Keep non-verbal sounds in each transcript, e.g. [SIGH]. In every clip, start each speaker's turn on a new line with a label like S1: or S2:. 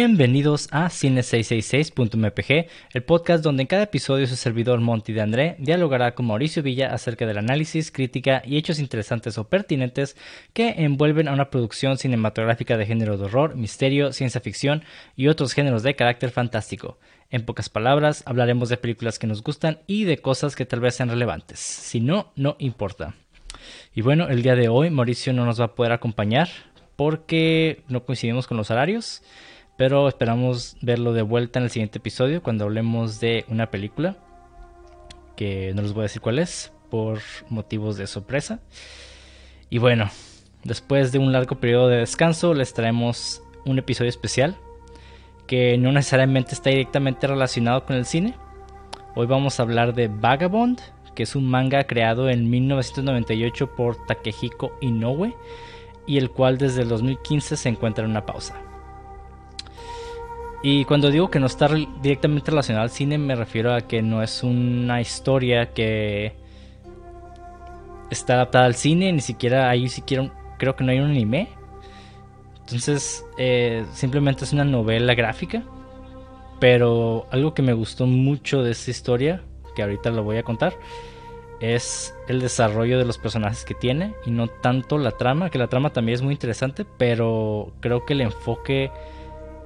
S1: Bienvenidos a Cine666.mpg, el podcast donde en cada episodio su servidor Monty de André dialogará con Mauricio Villa acerca del análisis, crítica y hechos interesantes o pertinentes que envuelven a una producción cinematográfica de género de horror, misterio, ciencia ficción y otros géneros de carácter fantástico. En pocas palabras, hablaremos de películas que nos gustan y de cosas que tal vez sean relevantes. Si no, no importa. Y bueno, el día de hoy Mauricio no nos va a poder acompañar porque no coincidimos con los horarios. Pero esperamos verlo de vuelta en el siguiente episodio cuando hablemos de una película. Que no les voy a decir cuál es por motivos de sorpresa. Y bueno, después de un largo periodo de descanso les traemos un episodio especial que no necesariamente está directamente relacionado con el cine. Hoy vamos a hablar de Vagabond, que es un manga creado en 1998 por Takehiko Inoue y el cual desde el 2015 se encuentra en una pausa. Y cuando digo que no está directamente relacionado al cine, me refiero a que no es una historia que está adaptada al cine, ni siquiera ahí siquiera creo que no hay un anime. Entonces, eh, simplemente es una novela gráfica. Pero algo que me gustó mucho de esta historia, que ahorita lo voy a contar, es el desarrollo de los personajes que tiene y no tanto la trama, que la trama también es muy interesante, pero creo que el enfoque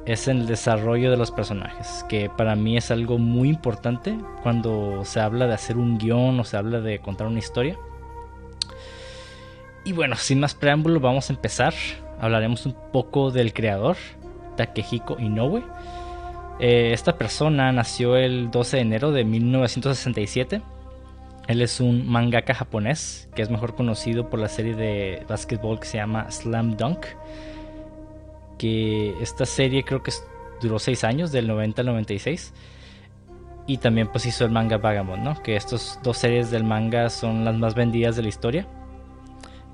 S1: es el desarrollo de los personajes, que para mí es algo muy importante cuando se habla de hacer un guion o se habla de contar una historia. Y bueno, sin más preámbulo, vamos a empezar. Hablaremos un poco del creador, Takehiko Inoue. Eh, esta persona nació el 12 de enero de 1967. Él es un mangaka japonés que es mejor conocido por la serie de básquetbol que se llama Slam Dunk que esta serie creo que duró 6 años, del 90 al 96. Y también pues hizo el manga Vagabond, ¿no? Que estas dos series del manga son las más vendidas de la historia.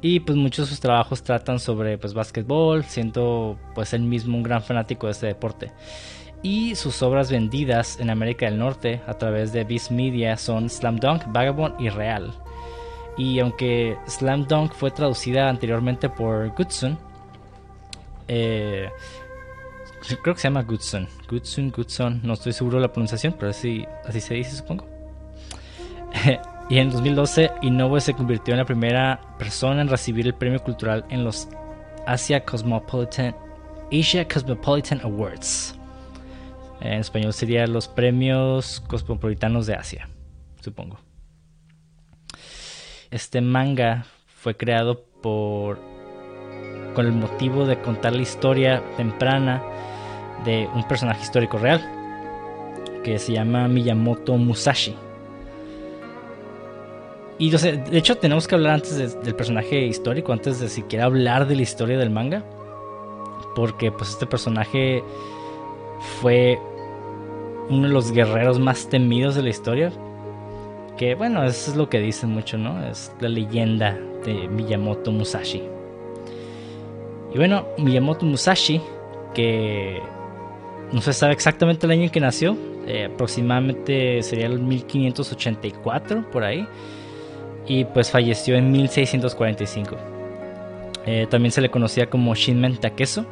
S1: Y pues muchos de sus trabajos tratan sobre pues básquetbol, siendo pues él mismo un gran fanático de este deporte. Y sus obras vendidas en América del Norte a través de Beast Media son Slam Dunk, Vagabond y Real. Y aunque Slam Dunk fue traducida anteriormente por Goodson, eh, creo que se llama Goodson. Goodson, Goodson. No estoy seguro de la pronunciación, pero así, así se dice, supongo. [LAUGHS] y en 2012, Inoue se convirtió en la primera persona en recibir el premio cultural en los Asia Cosmopolitan, Asia Cosmopolitan Awards. En español sería los premios cosmopolitanos de Asia, supongo. Este manga fue creado por con el motivo de contar la historia temprana de un personaje histórico real que se llama Miyamoto Musashi. Y de hecho tenemos que hablar antes del personaje histórico, antes de siquiera hablar de la historia del manga. Porque pues este personaje fue uno de los guerreros más temidos de la historia. Que bueno, eso es lo que dicen mucho, ¿no? Es la leyenda de Miyamoto Musashi. Y bueno, Miyamoto Musashi, que no se sabe exactamente el año en que nació, eh, aproximadamente sería el 1584 por ahí, y pues falleció en 1645. Eh, también se le conocía como Shinmen Takeso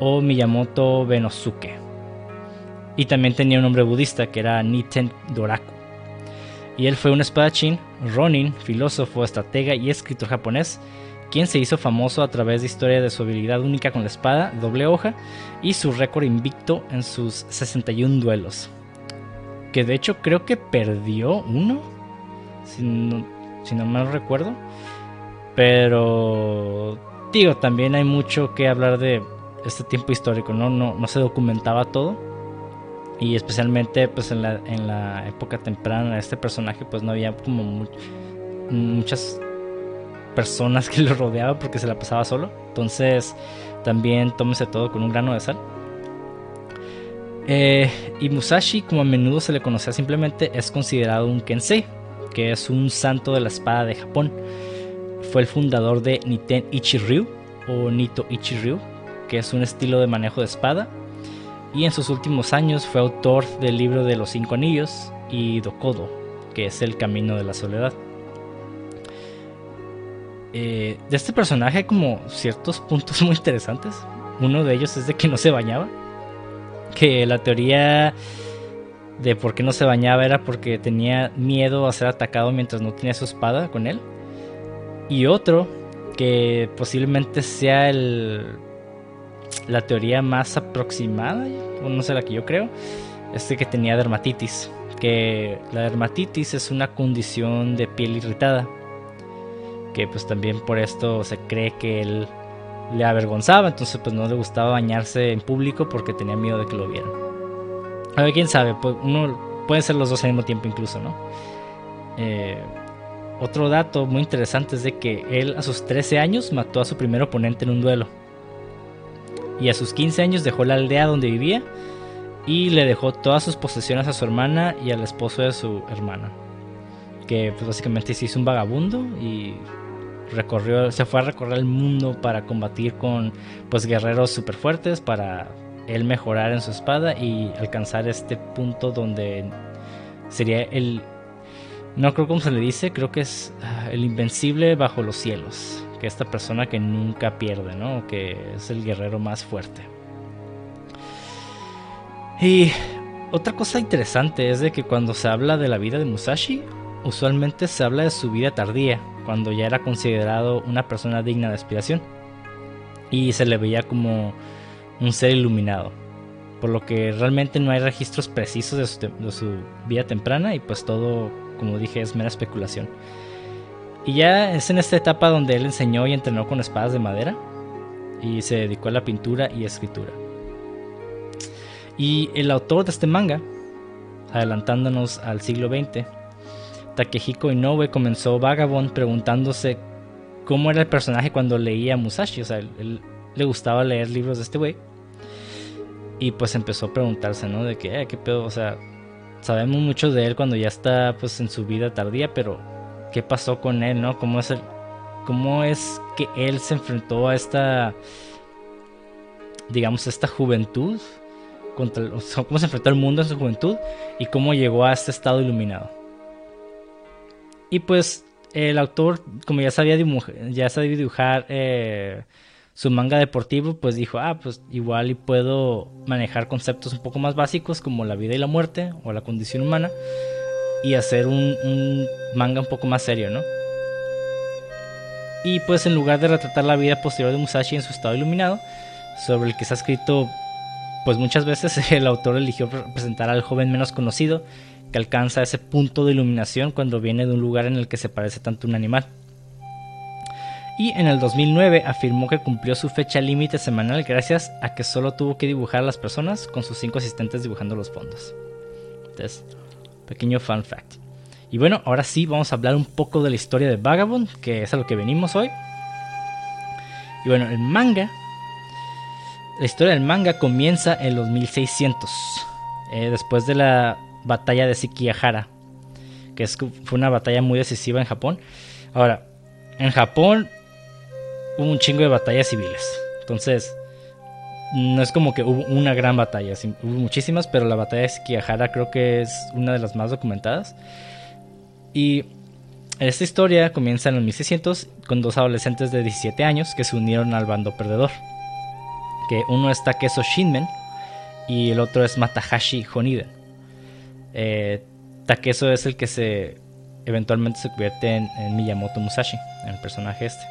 S1: o Miyamoto Benosuke. Y también tenía un nombre budista que era Niten Doraku. Y él fue un espadachín, ronin, filósofo, estratega y escritor japonés quien se hizo famoso a través de historia de su habilidad única con la espada, doble hoja, y su récord invicto en sus 61 duelos. Que de hecho creo que perdió uno, si no, mal recuerdo. Pero digo, también hay mucho que hablar de este tiempo histórico, ¿no? No, no se documentaba todo. Y especialmente pues en la, en la época temprana este personaje pues no había como muchas personas que lo rodeaban porque se la pasaba solo. Entonces también tómese todo con un grano de sal. Eh, y Musashi, como a menudo se le conocía simplemente, es considerado un Kensei, que es un santo de la espada de Japón. Fue el fundador de Niten Ichiryu o Nito Ichiryu, que es un estilo de manejo de espada. Y en sus últimos años fue autor del libro de los cinco anillos y Dokodo, que es el camino de la soledad. Eh, de este personaje hay como ciertos puntos [LAUGHS] muy interesantes. uno de ellos es de que no se bañaba. Que la teoría de por qué no se bañaba era porque tenía miedo a ser atacado mientras no tenía su espada con él. Y otro, que posiblemente sea el, la teoría más aproximada, o no sé la que yo creo, es de que tenía dermatitis. Que la dermatitis es una condición de piel irritada. Que pues también por esto se cree que él le avergonzaba, entonces pues no le gustaba bañarse en público porque tenía miedo de que lo vieran. A ver, quién sabe, pues uno puede ser los dos al mismo tiempo incluso, ¿no? Eh, otro dato muy interesante es de que él a sus 13 años mató a su primer oponente en un duelo. Y a sus 15 años dejó la aldea donde vivía y le dejó todas sus posesiones a su hermana y al esposo de su hermana. Que pues básicamente se hizo un vagabundo y recorrió, se fue a recorrer el mundo para combatir con pues guerreros super fuertes para él mejorar en su espada y alcanzar este punto donde sería el no creo cómo se le dice, creo que es ah, el invencible bajo los cielos, que esta persona que nunca pierde, ¿no? Que es el guerrero más fuerte. Y otra cosa interesante es de que cuando se habla de la vida de Musashi, usualmente se habla de su vida tardía, cuando ya era considerado una persona digna de aspiración. Y se le veía como un ser iluminado. Por lo que realmente no hay registros precisos de su, vida temprana y pues todo, como dije, es mera especulación. Y ya es en esta etapa donde él enseñó y entrenó con espadas de madera y se dedicó a la pintura y escritura. Y el autor de este manga, adelantándonos al siglo XX, Takehiko Inoue comenzó Vagabond preguntándose cómo era el personaje cuando leía Musashi. O sea, él, le gustaba leer libros de este güey. Y pues empezó a preguntarse, ¿no? De que, eh, ¿qué pedo? O sea, sabemos mucho de él cuando ya está pues en su vida tardía, pero ¿qué pasó con él, no? ¿Cómo es, cómo es que él se enfrentó a esta, digamos, esta juventud? Contra, ¿Cómo se enfrentó al mundo en su juventud? Y cómo llegó a este estado iluminado. Y pues el autor, como ya sabía dibujar, ya sabía dibujar eh, su manga deportivo, pues dijo, ah, pues igual y puedo manejar conceptos un poco más básicos como la vida y la muerte o la condición humana y hacer un, manga un poco más serio, ¿no? Y pues en lugar de retratar la vida posterior de Musashi en su estado iluminado, sobre el que se ha escrito pues muchas veces [LAUGHS] el autor eligió presentar al joven menos conocido que alcanza ese punto de iluminación cuando viene de un lugar en el que se parece tanto a un animal y en el 2009 afirmó que cumplió su fecha límite semanal gracias a que solo tuvo que dibujar a las personas con sus cinco asistentes dibujando los fondos. Entonces, pequeño fun fact. Y bueno, ahora sí vamos a hablar un poco de la historia de Vagabond, que es a lo que venimos hoy. Y bueno, el manga, la historia del manga comienza en los 1600, eh, después de la batalla de Sekigahara, que fue una batalla muy decisiva en Japón. Ahora, en Japón hubo un chingo de batallas civiles. Entonces, no es como que hubo una gran batalla, hubo muchísimas, pero la batalla de Sekigahara creo que es una de las más documentadas. Y esta historia comienza en los 1600 con dos adolescentes de 17 años que se unieron al bando perdedor. Que uno es Takeso Shinmen y el otro es Matahashi Honiden. Eh, Takeso es el que se eventualmente se convierte en Miyamoto Musashi, en el personaje este.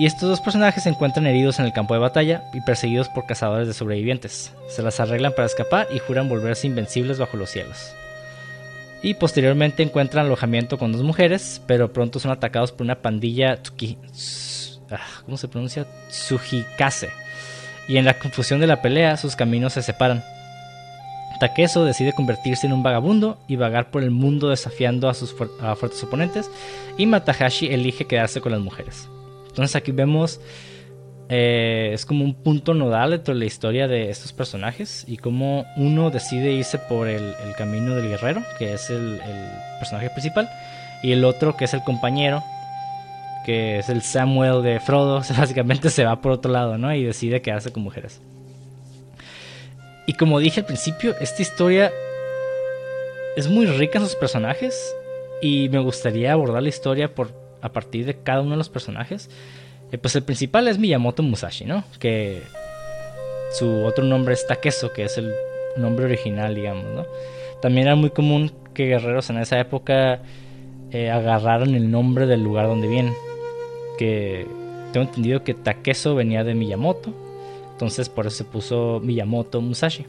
S1: Y estos dos personajes se encuentran heridos en el campo de batalla y perseguidos por cazadores de sobrevivientes. Se las arreglan para escapar y juran volverse invencibles bajo los cielos. Y posteriormente encuentran alojamiento con dos mujeres, pero pronto son atacados por una pandilla tsuki, ah, ¿cómo se pronuncia? Tsujikase. Y en la confusión de la pelea, sus caminos se separan. Takeso decide convertirse en un vagabundo y vagar por el mundo desafiando a sus fuertes oponentes, y Matahashi elige quedarse con las mujeres. Entonces aquí vemos, eh, es como un punto nodal dentro de la historia de estos personajes y cómo uno decide irse por el, camino del guerrero, que es el, personaje principal, y el otro que es el compañero, que es el Samuel de Frodo, [LAUGHS] básicamente se va por otro lado, ¿no? Y decide quedarse con mujeres. Y como dije al principio, esta historia es muy rica en sus personajes y me gustaría abordar la historia por a partir de cada uno de los personajes. Eh, pues el principal es Miyamoto Musashi, ¿no? Que su otro nombre es Takeso, que es el nombre original, digamos, ¿no? También era muy común que guerreros en esa época eh, agarraran el nombre del lugar donde vienen. Que tengo entendido que Takeso venía de Miyamoto, entonces por eso se puso Miyamoto Musashi.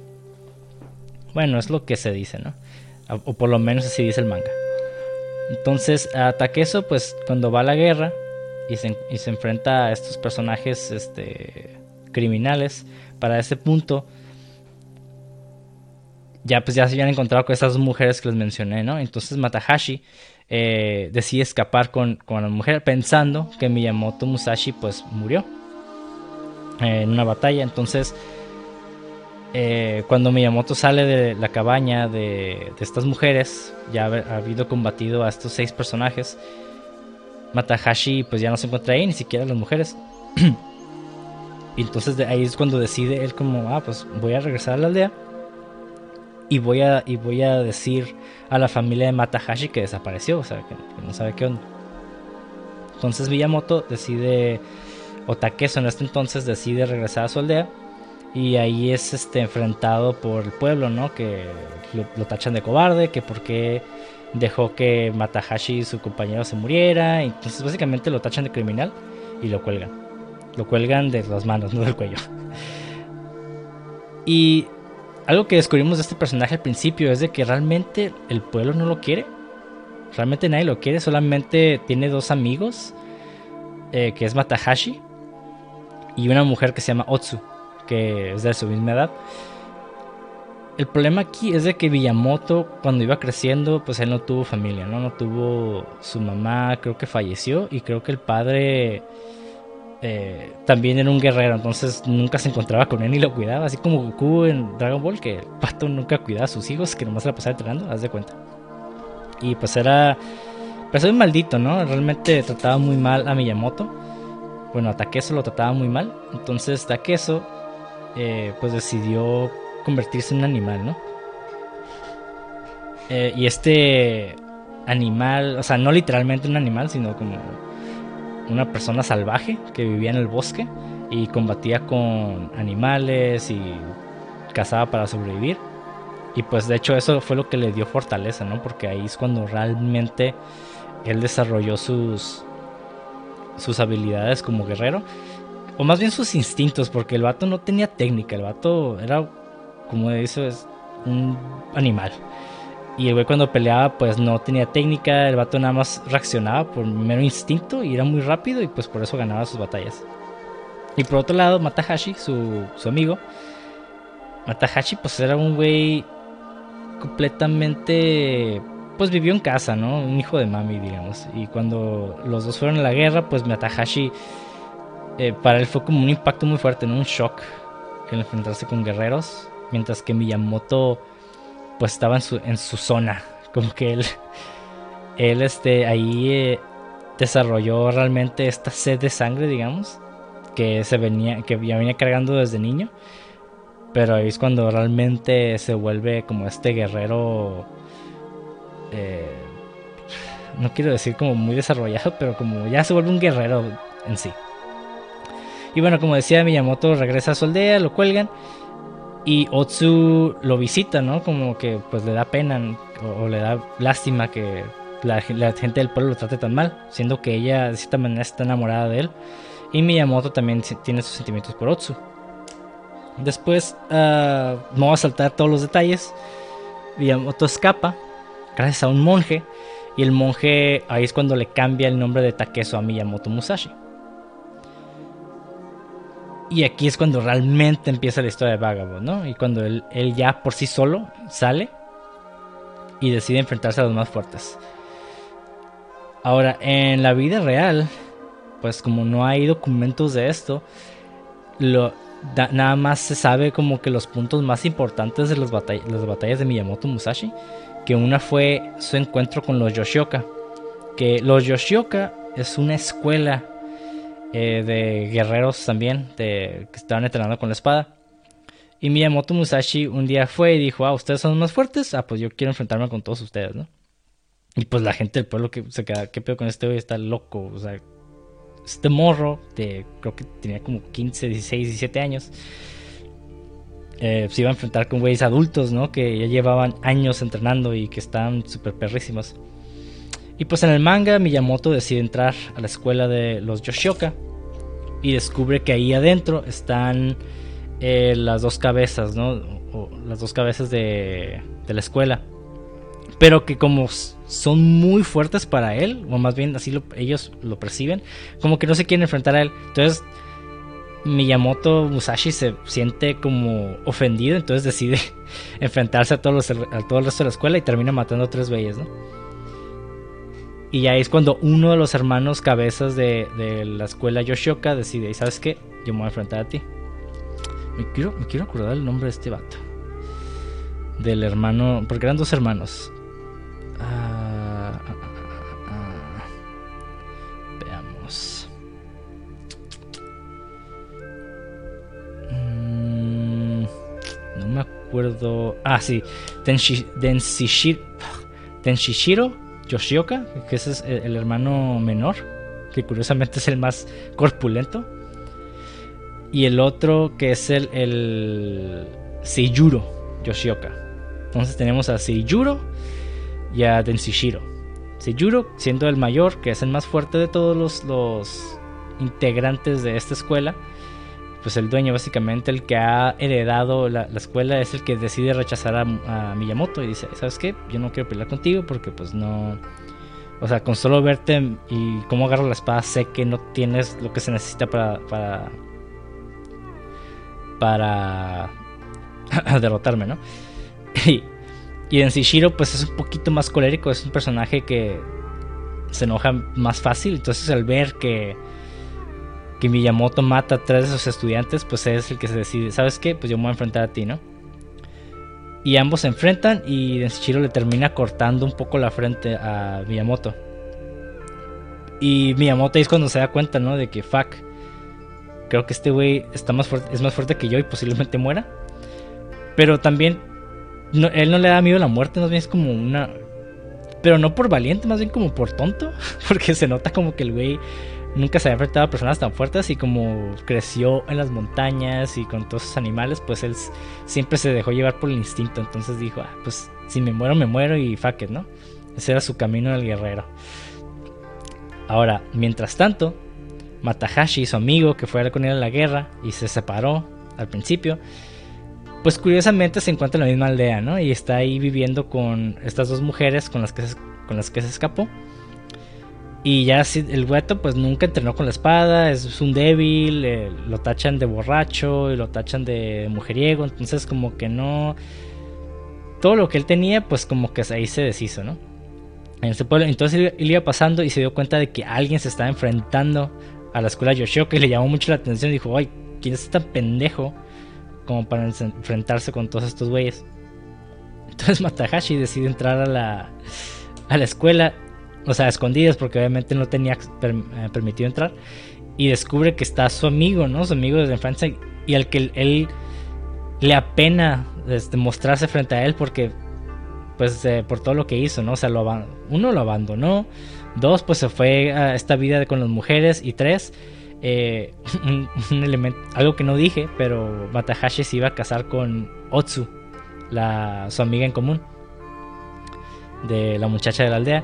S1: Bueno, es lo que se dice, ¿no? O por lo menos así dice el manga. Entonces, a Takeso, pues cuando va a la guerra y se, y se enfrenta a estos personajes este, criminales, para ese punto ya pues ya se habían encontrado con esas mujeres que les mencioné, ¿no? Entonces Matahashi eh, decide escapar con, con, la mujer pensando que Miyamoto Musashi pues murió en una batalla. Entonces eh, cuando Miyamoto sale de la cabaña de, estas mujeres, ya ha habido combatido a estos seis personajes, Matahashi pues ya no se encuentra ahí, ni siquiera las mujeres. [CLEARS THROAT] y entonces de ahí es cuando decide él como, ah, pues voy a regresar a la aldea y voy a, y voy a decir a la familia de Matahashi que desapareció, o sea, que, no sabe qué onda. Entonces Miyamoto decide, o Takeso en este entonces decide regresar a su aldea y ahí es este enfrentado por el pueblo, ¿no? Que lo, tachan de cobarde, que por qué dejó que Matahashi y su compañero se muriera, entonces básicamente lo tachan de criminal y lo cuelgan. Lo cuelgan de las manos, [LAUGHS] no del cuello. Y algo que descubrimos de este personaje al principio es de que realmente el pueblo no lo quiere. Realmente nadie lo quiere, solamente tiene dos amigos, eh, que es Matahashi y una mujer que se llama Otsu, que es de su misma edad. El problema aquí es de que Miyamoto cuando iba creciendo, pues él no tuvo familia, ¿no? No tuvo su mamá, creo que falleció y creo que el padre eh, también era un guerrero, entonces nunca se encontraba con él ni lo cuidaba, así como Goku en Dragon Ball, que el pato nunca cuidaba a sus hijos, que nomás se la pasaba entrenando, haz de cuenta. Y pues era. Pues un maldito, ¿no? Realmente trataba muy mal a Miyamoto. Bueno, a Takeso lo trataba muy mal. Entonces Takeso, eh, pues decidió convertirse en un animal, ¿no? Eh, y este animal, o sea, no literalmente un animal, sino como una persona salvaje que vivía en el bosque y combatía con animales y cazaba para sobrevivir. Y pues de hecho eso fue lo que le dio fortaleza, ¿no? Porque ahí es cuando realmente él desarrolló sus sus habilidades como guerrero o más bien sus instintos, porque el vato no tenía técnica, el vato era como dices, un animal. Y el güey cuando peleaba pues no tenía técnica, el vato nada más reaccionaba por mero instinto y era muy rápido y pues por eso ganaba sus batallas. Y por otro lado, Matahashi, su, su amigo, Matahashi pues era un güey completamente pues vivió en casa, ¿no? Un hijo de mami, digamos. Y cuando los dos fueron a la guerra, pues Matahashi eh, para él fue como un impacto muy fuerte. Un shock el enfrentarse con guerreros, mientras que Miyamoto pues estaba en su, en su zona. Como que él, [LAUGHS] él este, ahí eh, desarrolló realmente esta sed de sangre, digamos, que se venía, que ya venía cargando desde niño. Pero ahí es cuando realmente se vuelve como este guerrero. Eh, no quiero decir como muy desarrollado, pero como ya se vuelve un guerrero en sí. Y bueno, como decía Miyamoto, regresa a su aldea, lo cuelgan. Y Otsu lo visita, ¿no? Como que pues le da pena o, le da lástima que la, gente del pueblo lo trate tan mal, siendo que ella de cierta manera está enamorada de él. Y Miyamoto también tiene sus sentimientos por Otsu. Después, no voy a saltar todos los detalles. Miyamoto escapa gracias a un monje. Y el monje ahí es cuando le cambia el nombre de Takeso a Miyamoto Musashi. Y aquí es cuando realmente empieza la historia de Vagabond, ¿no? Y cuando él, ya por sí solo sale y decide enfrentarse a los más fuertes. Ahora, en la vida real, pues como no hay documentos de esto, lo, nada más se sabe como que los puntos más importantes de las batallas de Miyamoto Musashi, que una fue su encuentro con los Yoshioka, que los Yoshioka es una escuela eh, de guerreros también de, que estaban entrenando con la espada. Y Miyamoto Musashi un día fue y dijo, ah, ustedes son más fuertes, ah, pues yo quiero enfrentarme con todos ustedes, ¿no? Y pues la gente del pueblo que se queda, ¿qué pedo con este güey? Está loco, o sea, este morro, de, creo que tenía como 15, 16, 17 años, eh, se iba a enfrentar con güeyes adultos, ¿no? Que ya llevaban años entrenando y que estaban súper perrísimos. Y pues en el manga Miyamoto decide entrar a la escuela de los Yoshioka y descubre que ahí adentro están eh, las dos cabezas, ¿no? las dos cabezas de, de, la escuela. Pero que como son muy fuertes para él, o más bien así ellos lo perciben, como que no se quieren enfrentar a él. Entonces Miyamoto Musashi se siente como ofendido, entonces decide [LAUGHS] enfrentarse a, todos a todo el resto de la escuela y termina matando a tres güeyes, ¿no? Y ahí es cuando uno de los hermanos cabezas de, la escuela Yoshioka decide, ¿y sabes qué? Yo me voy a enfrentar a ti. Me quiero, me quiero acordar el nombre de este vato. Del hermano, porque eran dos hermanos. Ah, me acuerdo. Ah, sí. Denshishiro Yoshioka, que ese es el hermano menor, que curiosamente es el más corpulento. Y el otro que es el, el Seiyuro Yoshioka. Entonces tenemos a Seiyuro y a Denshishiro. Seiyuro siendo el mayor, que es el más fuerte de todos los, los integrantes de esta escuela pues el dueño básicamente el que ha heredado la, escuela es el que decide rechazar a, Miyamoto y dice, ¿sabes qué? Yo no quiero pelear contigo porque pues no... O sea, con solo verte y cómo agarro la espada sé que no tienes lo que se necesita para... para... para [LAUGHS] derrotarme, ¿no? [LAUGHS] y, y en Shishiro pues es un poquito más colérico, es un personaje que se enoja más fácil, entonces al ver que que Miyamoto mata a tres de sus estudiantes, pues es el que se decide, ¿sabes qué? Pues yo me voy a enfrentar a ti, ¿no? Y ambos se enfrentan y Denshiro le termina cortando un poco la frente a Miyamoto. Y Miyamoto es cuando se da cuenta, ¿no? De que, fuck, creo que este güey está más fuerte, es más fuerte que yo y posiblemente muera. Pero también, él no le da miedo a la muerte, más bien es como una... Pero no por valiente, más bien como por tonto. [LAUGHS] Porque se nota como que el güey nunca se había enfrentado a personas tan fuertes y como creció en las montañas y con todos esos animales, pues él siempre se dejó llevar por el instinto. Entonces dijo, ah, pues si me muero, me muero y fuck ¿no? Ese era su camino del guerrero. Ahora, mientras tanto, Matahashi, su amigo que fue con él a la guerra y se separó al principio, pues curiosamente se encuentra en la misma aldea, ¿no? Y está ahí viviendo con estas dos mujeres con las que con las que se escapó. Y ya el gueto pues nunca entrenó con la espada, es un débil, eh, lo tachan de borracho y lo tachan de mujeriego, entonces como que no... Todo lo que él tenía pues como que ahí se deshizo, ¿no? En ese pueblo, entonces él iba pasando y se dio cuenta de que alguien se estaba enfrentando a la escuela Yoshioka y le llamó mucho la atención y dijo, ay, ¿quién es tan pendejo como para enfrentarse con todos estos güeyes? Entonces Matahashi decide entrar a la, a la escuela o sea, escondidas porque obviamente no tenía eh, permitido entrar. Y descubre que está su amigo, ¿no? Su amigo desde infancia y al que él le apena este, mostrarse frente a él porque, pues, eh, por todo lo que hizo, ¿no? O sea, lo uno lo abandonó, dos, pues se fue a esta vida con las mujeres y tres, eh, [LAUGHS] un, elemento, algo que no dije, pero Matahashi se iba a casar con Otsu, la, su amiga en común de la muchacha de la aldea.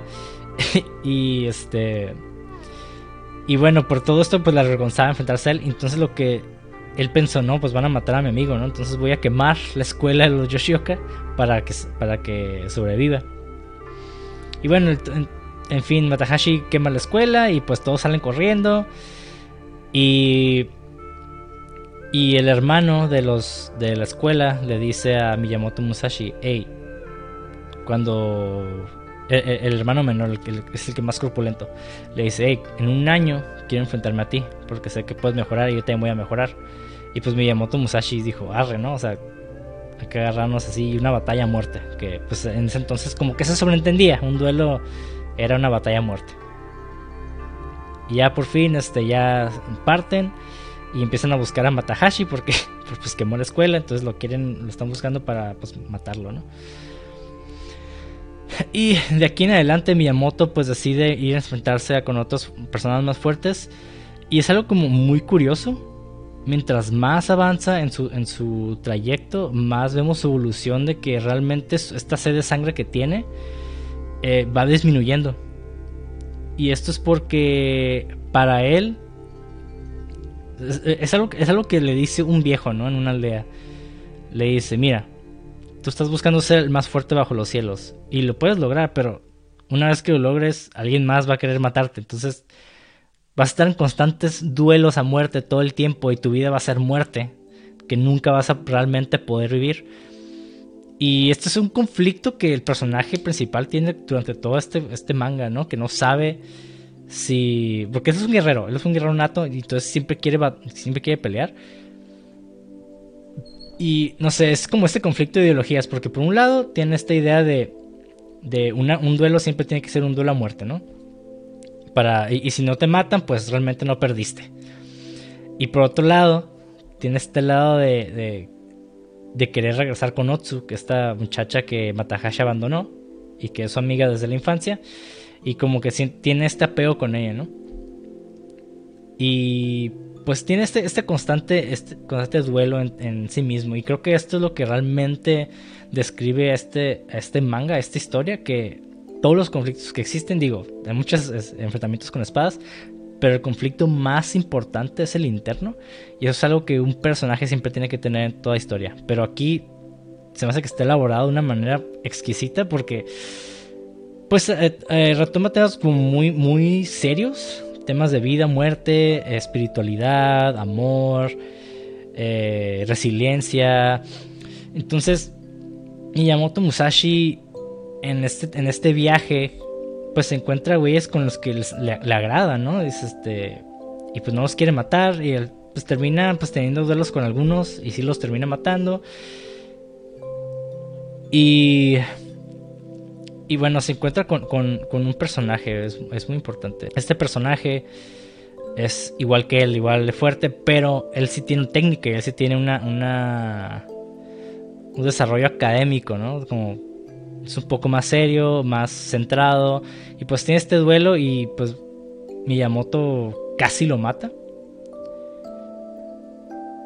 S1: [LAUGHS] y este. Y bueno, por todo esto, pues la avergonzaba enfrentarse a él. Entonces lo que él pensó, no, pues van a matar a mi amigo, ¿no? Entonces voy a quemar la escuela de los Yoshioka para que, para que sobreviva. Y bueno, en, fin, Matahashi quema la escuela y pues todos salen corriendo. Y. Y el hermano de los de la escuela le dice a Miyamoto Musashi, hey, cuando el, hermano menor, el que es el que más corpulento, le dice, hey, en un año quiero enfrentarme a ti, porque sé que puedes mejorar y yo también voy a mejorar. Y pues Miyamoto Musashi dijo, arre, ¿no? O sea, hay que agarrarnos así, una batalla muerte. Que pues en ese entonces como que se sobreentendía, un duelo era una batalla muerte. Y ya por fin, este, ya parten y empiezan a buscar a Matahashi porque [LAUGHS] pues quemó la escuela, entonces lo quieren, lo están buscando para pues matarlo, ¿no? Y de aquí en adelante Miyamoto pues decide ir a enfrentarse con otras personas más fuertes. Y es algo como muy curioso. Mientras más avanza en su, en su trayecto, más vemos su evolución de que realmente esta sed de sangre que tiene eh, va disminuyendo. Y esto es porque para él es, algo, es algo que le dice un viejo, ¿no? En una aldea. Le dice, mira, tú estás buscando ser el más fuerte bajo los cielos. Y lo puedes lograr, pero una vez que lo logres, alguien más va a querer matarte. Entonces vas a estar en constantes duelos a muerte todo el tiempo y tu vida va a ser muerte, que nunca vas a realmente poder vivir. Y este es un conflicto que el personaje principal tiene durante todo este, este manga, ¿no? Que no sabe si... Porque es un guerrero, él es un guerrero nato y entonces siempre quiere, siempre quiere pelear. Y no sé, es como este conflicto de ideologías, porque por un lado tiene esta idea de de un duelo siempre tiene que ser un duelo a muerte, ¿no? Para, y, si no te matan, pues realmente no perdiste. Y por otro lado, tiene este lado de, de, querer regresar con Otsu, que esta muchacha que Matahashi abandonó y que es su amiga desde la infancia, y como que tiene este apego con ella, ¿no? Y pues tiene este, este constante, este constante duelo en, sí mismo. Y creo que esto es lo que realmente describe este, este manga, esta historia, que todos los conflictos que existen, digo, hay muchos enfrentamientos con espadas, pero el conflicto más importante es el interno. Y eso es algo que un personaje siempre tiene que tener en toda historia. Pero aquí se me hace que está elaborado de una manera exquisita porque pues eh, eh, retoma temas como muy, muy serios temas de vida, muerte, espiritualidad, amor, eh, resiliencia. Entonces, Miyamoto Musashi en este, en este viaje, pues se encuentra güeyes con los que le, agrada, ¿no? este, y pues no los quiere matar y él pues termina pues teniendo duelos con algunos y sí los termina matando. Y y bueno, se encuentra con, un personaje, es, muy importante. Este personaje es igual que él, igual de fuerte, pero él sí tiene técnica y él sí tiene una, una un desarrollo académico, ¿no? Como es un poco más serio, más centrado. Y pues tiene este duelo y pues Miyamoto casi lo mata.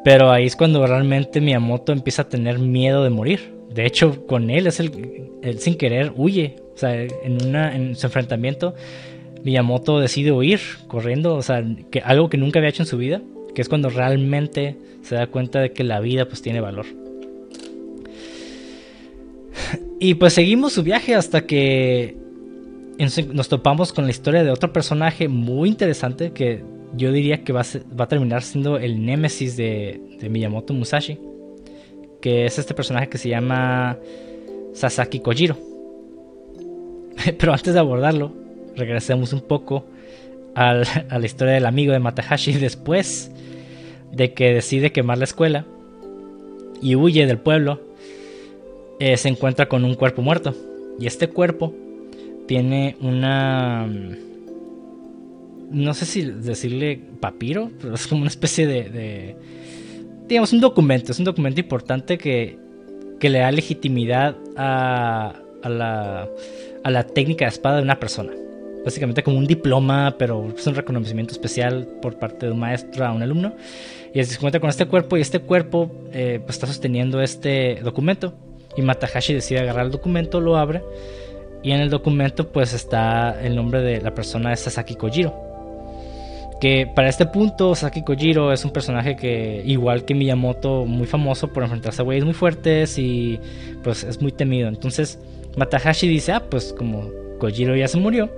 S1: Pero ahí es cuando realmente Miyamoto empieza a tener miedo de morir. De hecho, con él es el, sin querer huye. O sea, en, una, en su enfrentamiento, Miyamoto decide huir corriendo. O sea, que, algo que nunca había hecho en su vida. Que es cuando realmente se da cuenta de que la vida pues tiene valor. Y pues seguimos su viaje hasta que nos topamos con la historia de otro personaje muy interesante que yo diría que va a, terminar siendo el némesis de Miyamoto Musashi que es este personaje que se llama Sasaki Kojiro. [LAUGHS] Pero antes de abordarlo, regresemos un poco a la historia del amigo de Matahashi [LAUGHS] después de que decide quemar la escuela y huye del pueblo, eh, se encuentra con un cuerpo muerto. Y este cuerpo tiene una... No sé si decirle papiro, pero es como una especie de digamos, un documento, es un documento importante que, que le da legitimidad a, a, la, técnica de espada de una persona. Básicamente como un diploma, pero es un reconocimiento especial por parte de un maestro a un alumno. Y se cuenta con este cuerpo y este cuerpo eh, pues está sosteniendo este documento. Y Matahashi decide agarrar el documento, lo abre. Y en el documento pues está el nombre de la persona de Sasaki Kojiro que para este punto Saki Kojiro es un personaje que igual que Miyamoto muy famoso por enfrentarse a güeyes muy fuertes y pues es muy temido. Entonces Matahashi dice, ah, pues como Kojiro ya se murió,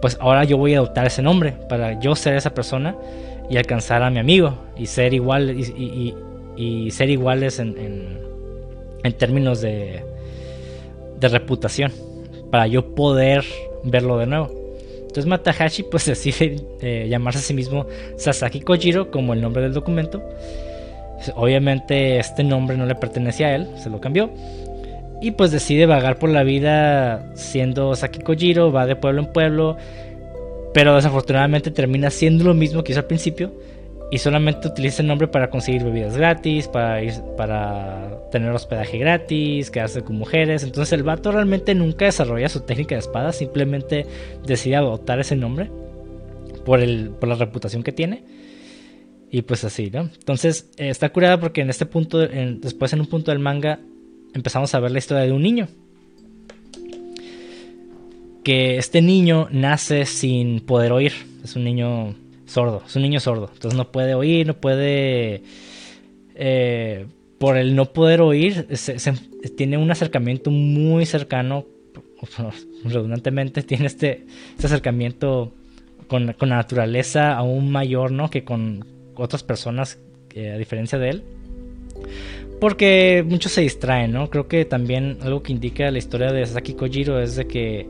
S1: pues ahora yo voy a adoptar ese nombre para yo ser esa persona y alcanzar a mi amigo y ser igual y, ser iguales en, en, términos de, de reputación para yo poder verlo de nuevo. Entonces Matahashi pues [LAUGHS] decide eh, llamarse a sí mismo Sasaki Kojiro como el nombre del documento. Obviamente este nombre no le pertenecía a él, se lo cambió. Y pues decide vagar por la vida siendo Saki Kojiro, va de pueblo en pueblo. Pero desafortunadamente termina siendo lo mismo que hizo al principio y solamente utiliza el nombre para conseguir bebidas gratis, para, ir, para tener hospedaje gratis, quedarse con mujeres. Entonces el vato realmente nunca desarrolla su técnica de espada, simplemente decide adoptar ese nombre por, el, por la reputación que tiene. Y pues así, ¿no? Entonces eh, está curada porque en este punto, después en un punto del manga, empezamos a ver la historia de un niño. Que este niño nace sin poder oír. Es un niño sordo, es un niño sordo. Entonces no puede oír, no puede... Eh, por el no poder oír, tiene un acercamiento muy cercano, [LAUGHS] redundantemente, tiene este, este acercamiento con, con, la naturaleza aún mayor, ¿no? Que con otras personas, a diferencia de él. Porque muchos se distraen, ¿no? Creo que también algo que indica la historia de Sasaki Kojiro es de que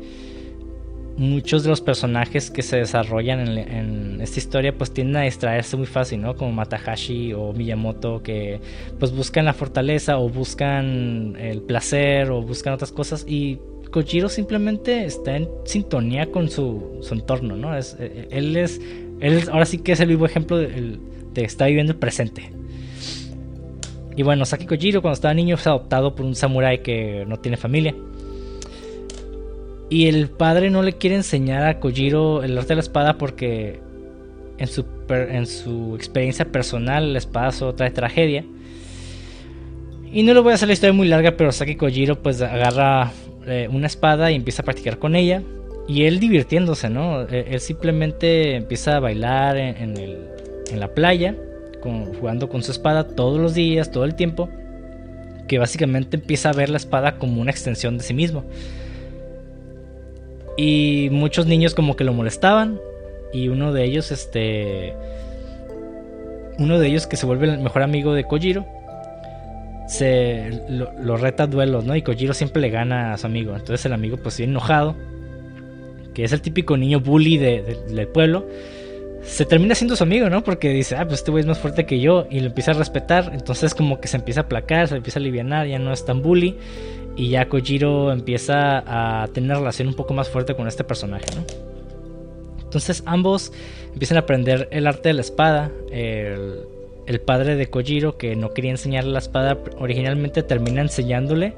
S1: muchos de los personajes que se desarrollan en, esta historia pues tienden a distraerse muy fácil, ¿no? Como Matahashi o Miyamoto que pues buscan la fortaleza o buscan el placer o buscan otras cosas y Kojiro simplemente está en sintonía con su, entorno, ¿no? Es, eh, él es, él ahora sí que es el vivo ejemplo de, estar viviendo el presente. Y bueno, Saki Kojiro cuando estaba niño fue adoptado por un samurái que no tiene familia. Y el padre no le quiere enseñar a Kojiro el arte de la espada porque en su, en su experiencia personal la espada solo trae tragedia. Y no le voy a hacer la historia muy larga, pero Saki Kojiro pues agarra eh, una espada y empieza a practicar con ella. Y él divirtiéndose, ¿no? Eh, él simplemente empieza a bailar en, la playa, jugando con su espada todos los días, todo el tiempo. Que básicamente empieza a ver la espada como una extensión de sí mismo. Y muchos niños como que lo molestaban. Y uno de ellos, este... Uno de ellos que se vuelve el mejor amigo de Kojiro. Se lo, reta a duelos, ¿no? Y Kojiro siempre le gana a su amigo. Entonces el amigo pues enojado. Que es el típico niño bully del pueblo se termina siendo su amigo, ¿no? Porque dice, ah, pues este güey es más fuerte que yo y lo empieza a respetar. Entonces como que se empieza a aplacar, se empieza a aliviar, ya no es tan bully. Y ya Kojiro empieza a tener una relación un poco más fuerte con este personaje, ¿no? Entonces ambos empiezan a aprender el arte de la espada. El, padre de Kojiro, que no quería enseñarle la espada, originalmente termina enseñándole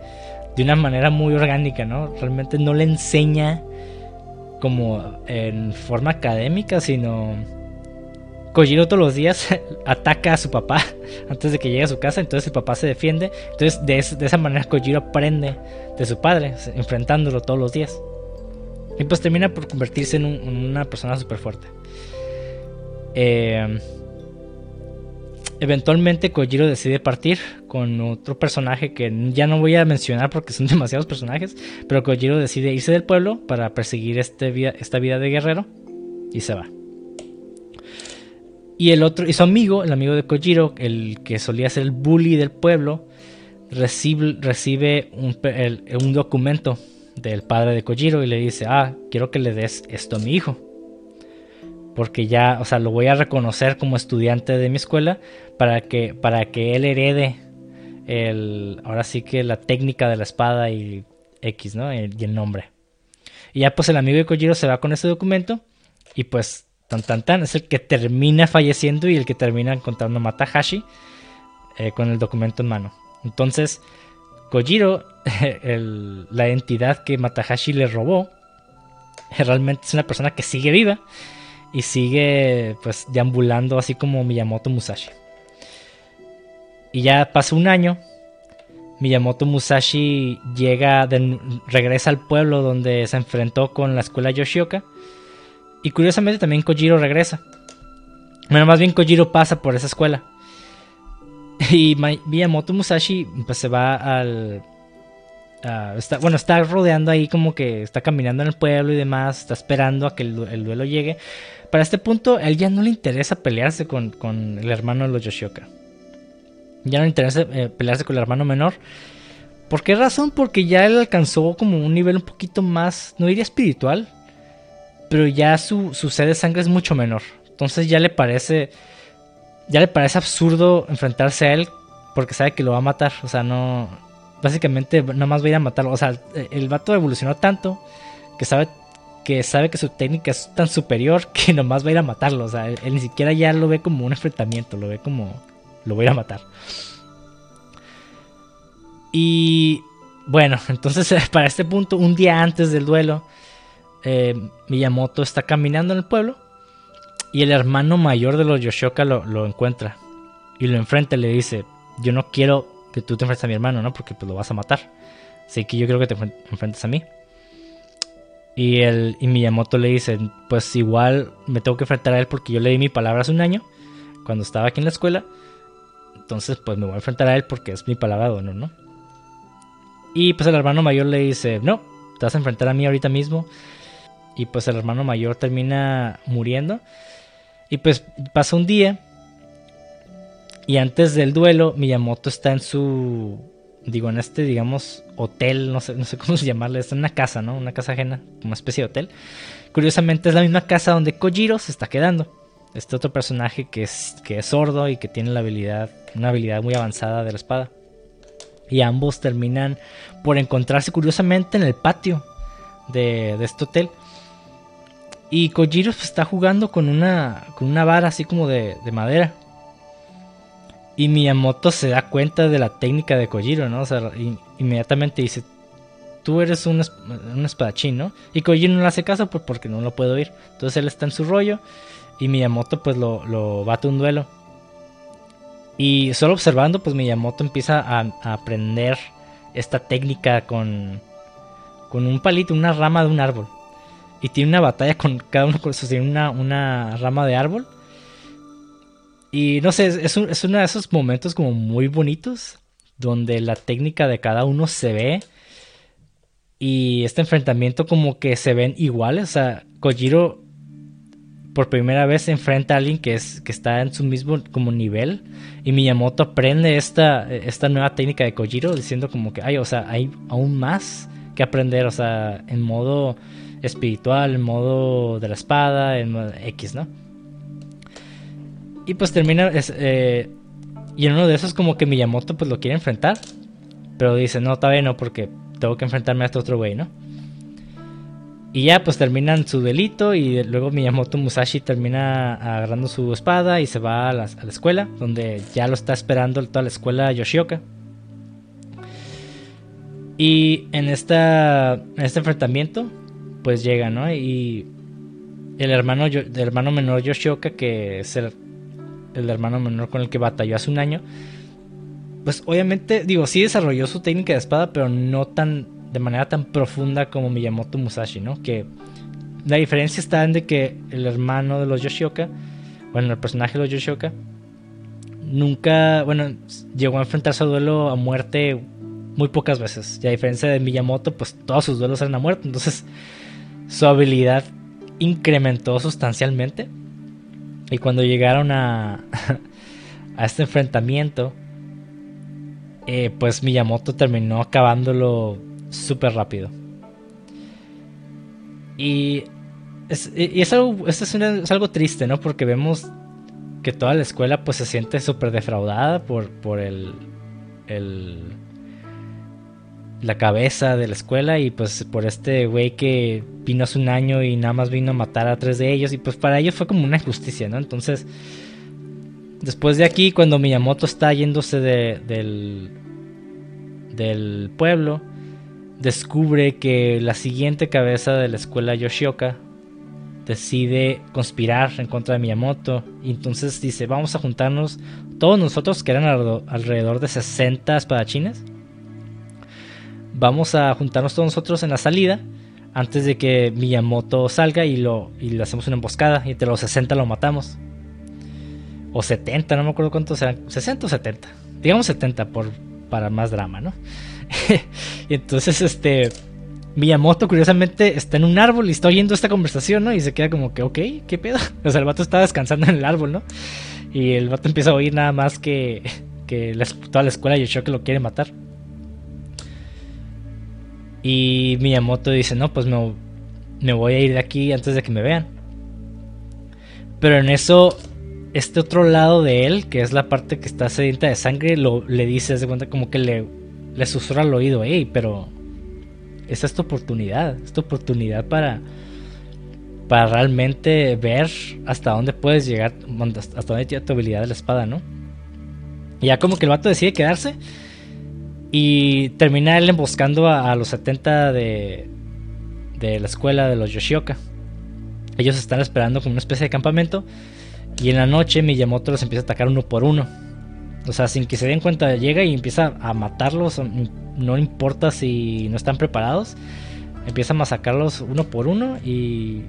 S1: de una manera muy orgánica, ¿no? Realmente no le enseña como en forma académica, sino Kojiro todos los días [LAUGHS] ataca a su papá [LAUGHS] antes de que llegue a su casa, entonces el papá se defiende. Entonces de, esa manera Kojiro aprende de su padre, enfrentándolo todos los días. Y pues termina por convertirse en, una persona súper fuerte. Eh, eventualmente Kojiro decide partir con otro personaje que ya no voy a mencionar porque son [LAUGHS] demasiados personajes, pero Kojiro decide irse del pueblo para perseguir este esta vida de guerrero y se va. Y el otro, y su amigo, el amigo de Kojiro, el que solía ser el bully del pueblo, recibe, recibe un, un documento del padre de Kojiro y le dice, ah, quiero que le des esto a mi hijo. Porque ya, o sea, lo voy a reconocer como estudiante de mi escuela para que, para que él herede el, ahora sí que la técnica de la espada y X, ¿no? Y el nombre. Y ya pues el amigo de Kojiro se va con ese documento y pues tan tan tan es el que termina falleciendo y el que termina encontrando a Matahashi eh, con el documento en mano. Entonces, Kojiro, [LAUGHS] la entidad que Matahashi le robó, realmente es una persona que sigue viva y sigue pues deambulando así como Miyamoto Musashi. Y ya pasa un año, Miyamoto Musashi llega, regresa al pueblo donde se enfrentó con la escuela Yoshioka y curiosamente también Kojiro regresa. Bueno, más bien Kojiro pasa por esa escuela. [LAUGHS] Y Miyamoto Musashi pues se va al... está, bueno, está rodeando ahí como que está caminando en el pueblo y demás, está esperando a que el, duelo llegue. Para este punto, a él ya no le interesa pelearse con, el hermano de los Yoshioka. Ya no le interesa eh, pelearse con el hermano menor. ¿Por qué razón? Porque ya él alcanzó como un nivel un poquito más, no diría espiritual, pero ya su, su de sangre es mucho menor. Entonces ya le parece, ya le parece absurdo enfrentarse a él porque sabe que lo va a matar. O sea, no, básicamente nada más va a ir a matarlo. O sea, el vato evolucionó tanto que sabe que sabe que su técnica es tan superior [LAUGHS] que nomás va a ir a matarlo. O sea, él, ni siquiera ya lo ve como un enfrentamiento, lo ve como lo voy a ir a matar. Y bueno, [LAUGHS] entonces [LAUGHS] para este punto, un día antes del duelo, eh, Miyamoto está caminando en el pueblo Y el hermano mayor de los Yoshioka lo, encuentra. Y lo enfrenta y le dice, yo no quiero que tú te enfrentes a mi hermano, ¿no? Porque pues lo vas a matar. Así que yo creo que te enfrentes a mí. Y, el, y Miyamoto le dice, pues igual me tengo que enfrentar a él porque yo le di mi palabra hace un año, cuando estaba aquí en la escuela. Entonces pues me voy a enfrentar a él porque es mi palabra de honor, ¿no? Y pues el hermano mayor le dice, no, te vas a enfrentar a mí ahorita mismo. Y pues el hermano mayor termina muriendo. Y pues pasa un día. Y antes del duelo, Miyamoto está en su. Digo, en este, digamos, hotel, no sé, no sé cómo llamarle, está en una casa, ¿no? Una casa ajena, una especie de hotel. Curiosamente es la misma casa donde Kojiro se está quedando. Este otro personaje que es, que es sordo y que tiene la habilidad, una habilidad muy avanzada de la espada. Y ambos terminan por encontrarse curiosamente en el patio de, de este hotel. Y Kojiro pues, está jugando con una, con una vara así como de, madera. Y Miyamoto se da cuenta de la técnica de Kojiro, ¿no? O sea, inmediatamente dice, tú eres un, un, espadachín, ¿no? Y Kojiro no le hace caso pues, porque no lo puede oír. Entonces él está en su rollo y Miyamoto pues lo, lo bate un duelo. Y solo observando pues Miyamoto empieza a, a aprender esta técnica con, con un palito, una rama de un árbol y tiene una batalla con cada uno con una, una rama de árbol. Y no sé, es, es uno de esos momentos como muy bonitos, donde la técnica de cada uno se ve. Y este enfrentamiento como que se ven iguales. O sea, Kojiro por primera vez enfrenta a alguien que, es, que está en su mismo como nivel. Y Miyamoto aprende esta, esta nueva técnica de Kojiro diciendo como que, ay, o sea, hay aún más que aprender. O sea, en modo espiritual, modo de la espada, en modo X, ¿no? Y pues termina. Eh, y en uno de esos, como que Miyamoto pues lo quiere enfrentar. Pero dice, no, todavía no, porque tengo que enfrentarme a este otro güey, ¿no? Y ya pues terminan su delito y luego Miyamoto Musashi termina agarrando su espada y se va a la, a la escuela, donde ya lo está esperando toda la escuela Yoshioka. Y en, esta, en este enfrentamiento, pues llega, ¿no? Y el hermano, el hermano menor Yoshioka, que es el, hermano menor con el que batalló hace un año, pues obviamente, digo, sí desarrolló su técnica de espada, pero no tan de manera tan profunda como Miyamoto Musashi, ¿no? Que la diferencia está en de que el hermano de los Yoshioka, bueno, el personaje de los Yoshioka, nunca, bueno, llegó a enfrentarse a duelo a muerte muy pocas veces. Y a diferencia de Miyamoto, pues todos sus duelos eran a muerte. Entonces, su habilidad incrementó sustancialmente. Y cuando llegaron a, [LAUGHS] a este enfrentamiento, eh, pues Miyamoto terminó acabándolo súper rápido. Y es, y es, algo, triste, ¿no? Porque vemos que toda la escuela pues se siente súper defraudada por, por el, el la cabeza de la escuela y pues por este güey que vino hace un año y nada más vino a matar a tres de ellos y pues para ellos fue como una injusticia, ¿no? Entonces, después de aquí, cuando Miyamoto está yéndose de, del, del pueblo, descubre que la siguiente cabeza de la escuela Yoshioka decide conspirar en contra de Miyamoto y entonces dice, vamos a juntarnos todos nosotros que eran alrededor de 60 espadachines vamos a juntarnos todos nosotros en la salida antes de que Miyamoto salga y, lo, y le hacemos una emboscada y entre los 60 lo matamos. O 70, no me acuerdo cuántos serán. 60 o 70. Digamos 70 por, para más drama, ¿no? [LAUGHS] y entonces este... Miyamoto curiosamente está en un árbol y está oyendo esta conversación, ¿no? Y se queda como que, ok, ¿qué pedo? [LAUGHS] O sea, el vato está descansando en el árbol, ¿no? Y el vato empieza a oír nada más que, que toda la escuela y que lo quiere matar. Y Miyamoto dice, no, pues me, voy a ir de aquí antes de que me vean. Pero en eso, este otro lado de él, que es la parte que está sedienta de sangre, lo, le dice, de cuenta como que le, le susurra al oído, hey, pero esta es tu oportunidad, es tu oportunidad para, para realmente ver hasta dónde puedes llegar, hasta dónde tiene tu habilidad de la espada, ¿no? Y ya como que el vato decide quedarse y termina él emboscando a, los 70 de, de la escuela de los Yoshioka. Ellos están esperando como una especie de campamento. Y en la noche Miyamoto los empieza a atacar uno por uno. O sea, sin que se den cuenta, llega y empieza a matarlos. No importa si no están preparados. Empieza a masacrarlos uno por uno. Y.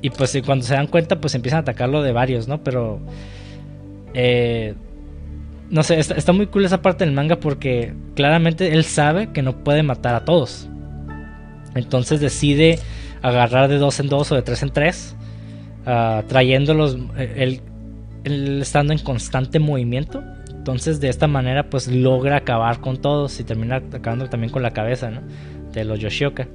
S1: Y pues cuando se dan cuenta, pues empiezan a atacarlo de varios, ¿no? Pero. Eh, no sé, está, muy cool esa parte del manga porque claramente él sabe que no puede matar a todos. Entonces decide agarrar de dos en dos o de tres en tres, uh, trayéndolos, él, estando en constante movimiento. Entonces de esta manera pues logra acabar con todos y termina acabando también con la cabeza ¿no? de los Yoshioka.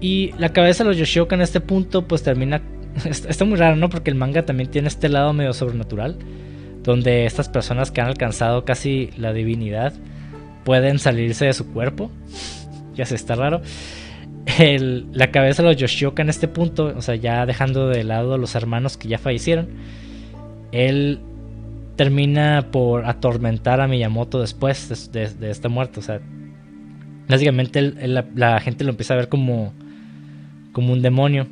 S1: Y la cabeza de los Yoshioka en este punto pues termina... [LAUGHS] Está muy raro, ¿no? Porque el manga también tiene este lado medio sobrenatural donde estas personas que han alcanzado casi la divinidad pueden salirse de su cuerpo. [LAUGHS] ya se está raro. la cabeza de los Yoshioka en este punto, o sea, ya dejando de lado a los hermanos que ya fallecieron, él termina por atormentar a Miyamoto después de, esta muerte. O sea, básicamente la, gente lo empieza a ver como, como un demonio.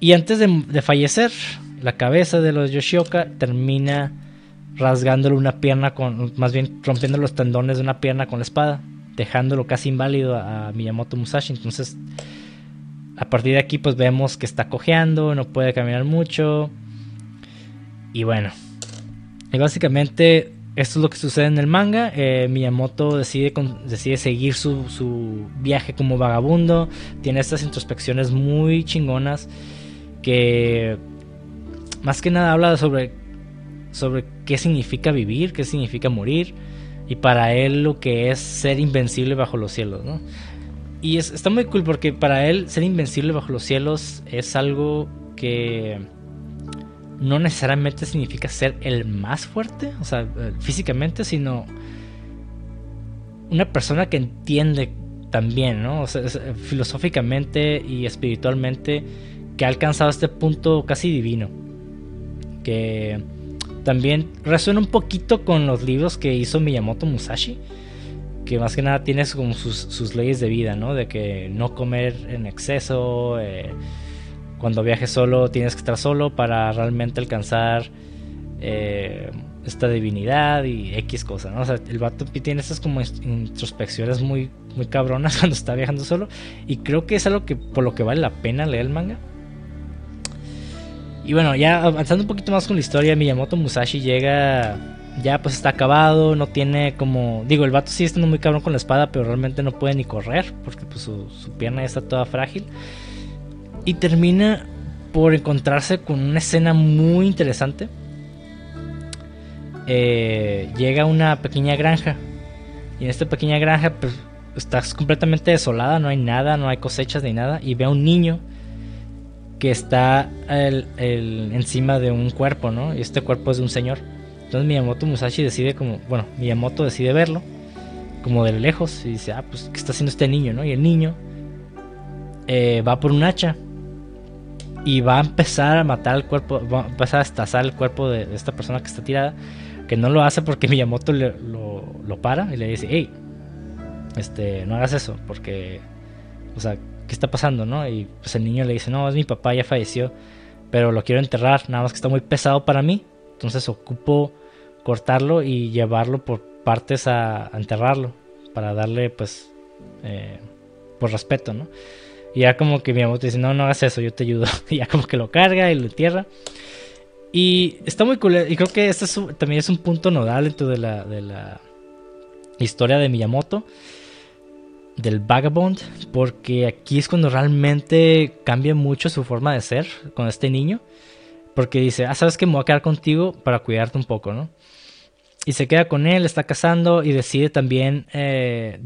S1: Y antes de fallecer, la cabeza de los Yoshioka termina rasgándole una pierna con, más bien rompiendo los tendones de una pierna con la espada, dejándolo casi inválido a, Miyamoto Musashi. Entonces, a partir de aquí, pues vemos que está cojeando, no puede caminar mucho. Y bueno, y básicamente esto es lo que sucede en el manga. Eh, Miyamoto decide, decide seguir su, su viaje como vagabundo. Tiene estas introspecciones muy chingonas que más que nada habla sobre, sobre qué significa vivir, qué significa morir, y para él lo que es ser invencible bajo los cielos, ¿no? Y es, está muy cool porque para él ser invencible bajo los cielos es algo que no necesariamente significa ser el más fuerte, o sea, eh, físicamente, sino una persona que entiende también, ¿no? O sea, filosóficamente y espiritualmente que ha alcanzado este punto casi divino que también resuena un poquito con los libros que hizo Miyamoto Musashi, que más que nada tiene como sus, leyes de vida, ¿no? De que no comer en exceso, eh, cuando viajes solo tienes que estar solo para realmente alcanzar eh, esta divinidad y X cosas, ¿no? O sea, el vato tiene estas como introspecciones muy, muy cabronas [LAUGHS] cuando está viajando solo y creo que es algo que por lo que vale la pena leer el manga y bueno, ya avanzando un poquito más con la historia, Miyamoto Musashi llega, ya pues está acabado, no tiene como, digo, el vato sigue estando muy cabrón con la espada, pero realmente no puede ni correr, porque pues su, pierna ya está toda frágil. Y termina por encontrarse con una escena muy interesante. Eh, llega a una pequeña granja. Y en esta pequeña granja pues, está completamente desolada, no hay nada, no hay cosechas ni nada. Y ve a un niño que está el, encima de un cuerpo, ¿no? Y este cuerpo es de un señor. Entonces Miyamoto Musashi decide como, bueno, Miyamoto decide verlo, como de lejos, y dice, ah, pues, ¿qué está haciendo este niño, no? Y el niño eh, va por un hacha y va a empezar a matar el cuerpo, va a empezar a estazar el cuerpo de, esta persona que está tirada, que no lo hace porque [LAUGHS] Miyamoto lo, lo para y le dice, hey, este, no hagas eso, porque, o sea, ¿qué está pasando, no? Y pues el niño le dice, no, es mi papá, ya falleció, pero lo quiero enterrar, nada más que está muy pesado para mí, entonces ocupo cortarlo y llevarlo por partes a, enterrarlo, para darle, pues, eh, por respeto, ¿no? Y ya como que mi dice, no, no hagas eso, yo te ayudo. [LAUGHS] y ya como que lo carga y lo entierra. Y está muy cool. Y creo que este también es un punto nodal dentro de la, de la historia de Miyamoto del Vagabond, porque aquí es cuando realmente cambia mucho su forma de ser con este niño, porque dice, ah, sabes que me voy a quedar contigo para cuidarte un poco, ¿no? Y se queda con él, está casando y decide también eh,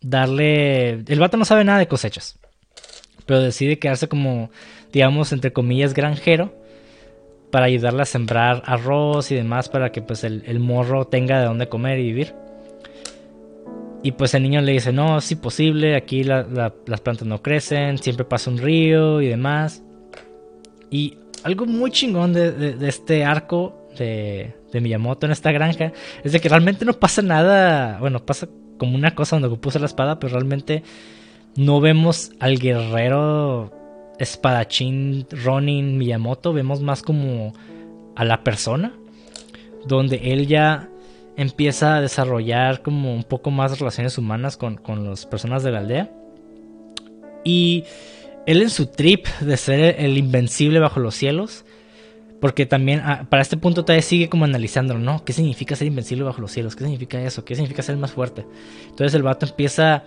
S1: darle... El vato no sabe nada de cosechas, pero decide quedarse como, digamos, entre comillas, granjero para ayudarle a sembrar arroz y demás para que pues el, el morro tenga de dónde comer y vivir. Y pues el niño le dice, no, es imposible, aquí las plantas no crecen, siempre pasa un río y demás. Y algo muy chingón de, este arco de, de, Miyamoto en esta granja es de que realmente no pasa nada, bueno, pasa como una cosa donde puso la espada, pero realmente no vemos al guerrero espadachín Ronin Miyamoto, vemos más como a la persona, donde él ya empieza a desarrollar como un poco más relaciones humanas con, con las personas de la aldea. Y él en su trip de ser el invencible bajo los cielos, porque también ah, para este punto todavía sigue como analizándolo, ¿no? ¿Qué significa ser invencible bajo los cielos? ¿Qué significa eso? ¿Qué significa ser más fuerte? Entonces el vato empieza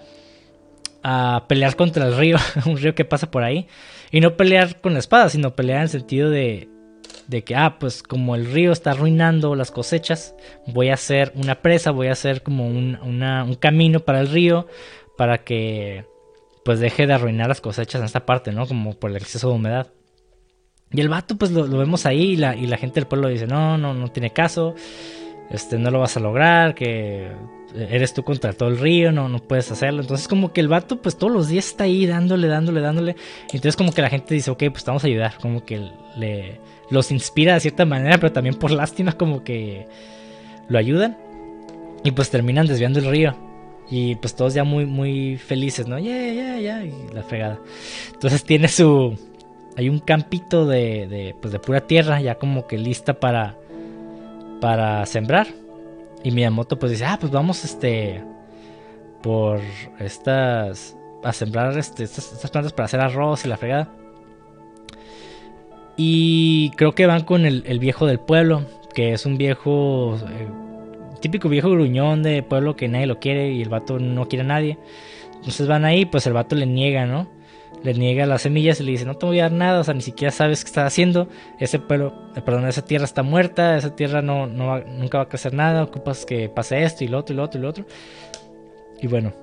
S1: a pelear contra el río, [LAUGHS] un río que pasa por ahí. Y no pelear con la espada, sino pelear en el sentido de, de que, ah, pues como el río está arruinando las cosechas, voy a hacer una presa, voy a hacer como un, un camino para el río para que pues deje de arruinar las cosechas en esta parte, ¿no? Como por el exceso de humedad. Y el vato, pues lo, vemos ahí y la, y la, gente del pueblo dice, no, no, no tiene caso, este, no lo vas a lograr, que eres tú contra todo el río, no, no puedes hacerlo. Entonces como que el vato, pues todos los días está ahí dándole, dándole, dándole. Entonces como que la gente dice, ok, pues vamos a ayudar, como que le, los inspira de cierta manera, pero también por lástima como que lo ayudan. Y pues terminan desviando el río. Y pues todos ya muy, muy felices, ¿no? Ya, ya, ya, y la fregada. Entonces tiene su, hay un campito de, de, pues de pura tierra, ya como que lista para, para sembrar. Y Miyamoto pues dice, ah, pues vamos este, por estas, a sembrar este, estas, plantas para hacer arroz y la fregada. Y creo que van con el, viejo del pueblo, que es un viejo, eh, típico viejo gruñón de pueblo que nadie lo quiere y el vato no quiere a nadie. Entonces van ahí, pues el vato le niega, ¿no? le niega las semillas y le dice, no te voy a dar nada, o sea, ni siquiera sabes qué estás haciendo, ese pelo, eh, perdón, esa tierra está muerta, esa tierra no, no nunca va a crecer nada, ocupas que pase esto y lo otro y lo otro y lo otro. Y bueno.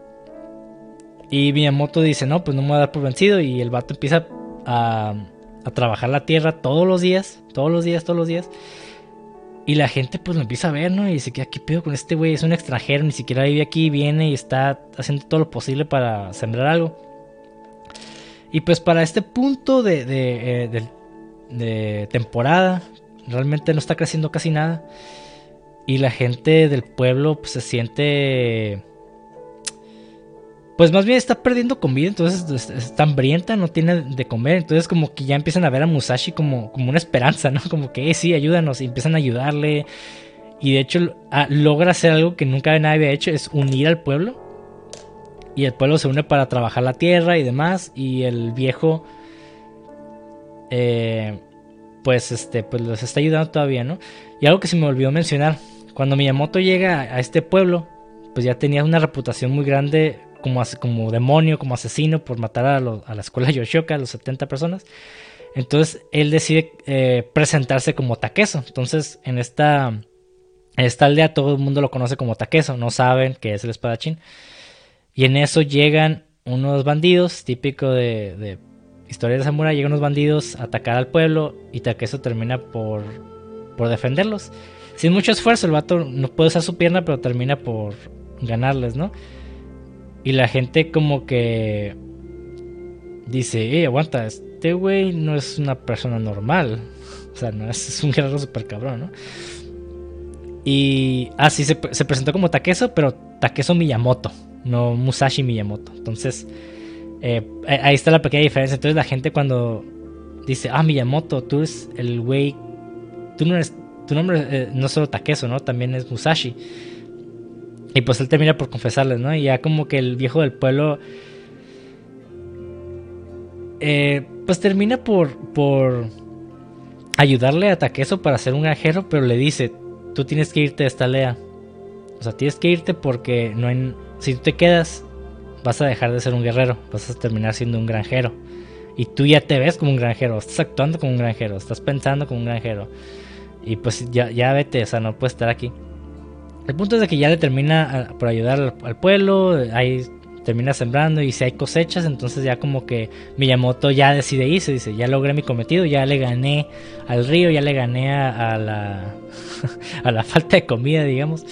S1: Y Miyamoto dice, no, pues no me voy a dar por vencido y el vato empieza a, a trabajar la tierra todos los días, todos los días, todos los días. Y la gente pues lo empieza a ver, ¿no? Y dice, ¿qué, pedo con este güey? Es un extranjero, ni siquiera vive aquí, viene y está haciendo todo lo posible para sembrar algo. Y pues para este punto de, de, eh, temporada, realmente no está creciendo casi nada. Y la gente del pueblo pues, se siente... Pues más bien está perdiendo comida, entonces está hambrienta, no tiene de comer. Entonces como que ya empiezan a ver a Musashi como, como una esperanza, ¿no? [LAUGHS] Como que, eh, sí, ayúdanos. Y empiezan a ayudarle. Y de hecho logra hacer algo que nunca nadie había hecho, es unir al pueblo y el pueblo se une para trabajar la tierra y demás. Y el viejo, eh, pues, este, pues les está ayudando todavía, ¿no? Y algo que se me olvidó mencionar, cuando Miyamoto llega a este pueblo, pues ya tenía una reputación muy grande como, como demonio, como asesino por matar a, la escuela Yoshioka, a los 70 personas. Entonces él decide eh, presentarse como Takeso. Entonces en esta, esta aldea todo el mundo lo conoce como Takeso, no saben que es el espadachín. Y en eso llegan unos bandidos, típico de, de historia de samurai, llegan unos bandidos a atacar al pueblo y Takeso termina por, por defenderlos. Sin mucho esfuerzo, el vato no puede usar su pierna, pero termina por ganarles, ¿no? Y la gente como que dice, eh, aguanta, este güey no es una persona normal. O sea, no es, un guerrero super cabrón, ¿no? Y así ah, se, se presentó como Takeso, pero Takeso Miyamoto no Musashi Miyamoto. Entonces, eh, ahí está la pequeña diferencia. Entonces la gente cuando dice, ah, Miyamoto, tú eres el güey, tú no eres, tu nombre eh, no solo Takeso, ¿no? También es Musashi. Y pues él termina por confesarles, ¿no? Y ya como que el viejo del pueblo... Eh, pues termina por, por ayudarle a Takeso para ser un granjero, pero le dice, tú tienes que irte de esta aldea. O sea, tienes que irte porque no hay, si tú te quedas, vas a dejar de ser un guerrero, vas a terminar siendo un granjero. Y tú ya te ves como un granjero, estás actuando como un granjero, estás pensando como un granjero. Y pues ya, ya vete, o sea, no puedes estar aquí. El punto es de que ya le termina por ayudar al, pueblo, ahí termina sembrando y si hay cosechas, entonces ya como que Miyamoto ya decide irse, dice, ya logré mi cometido, ya le gané al río, ya le gané a la, [LAUGHS] a la falta de comida, digamos.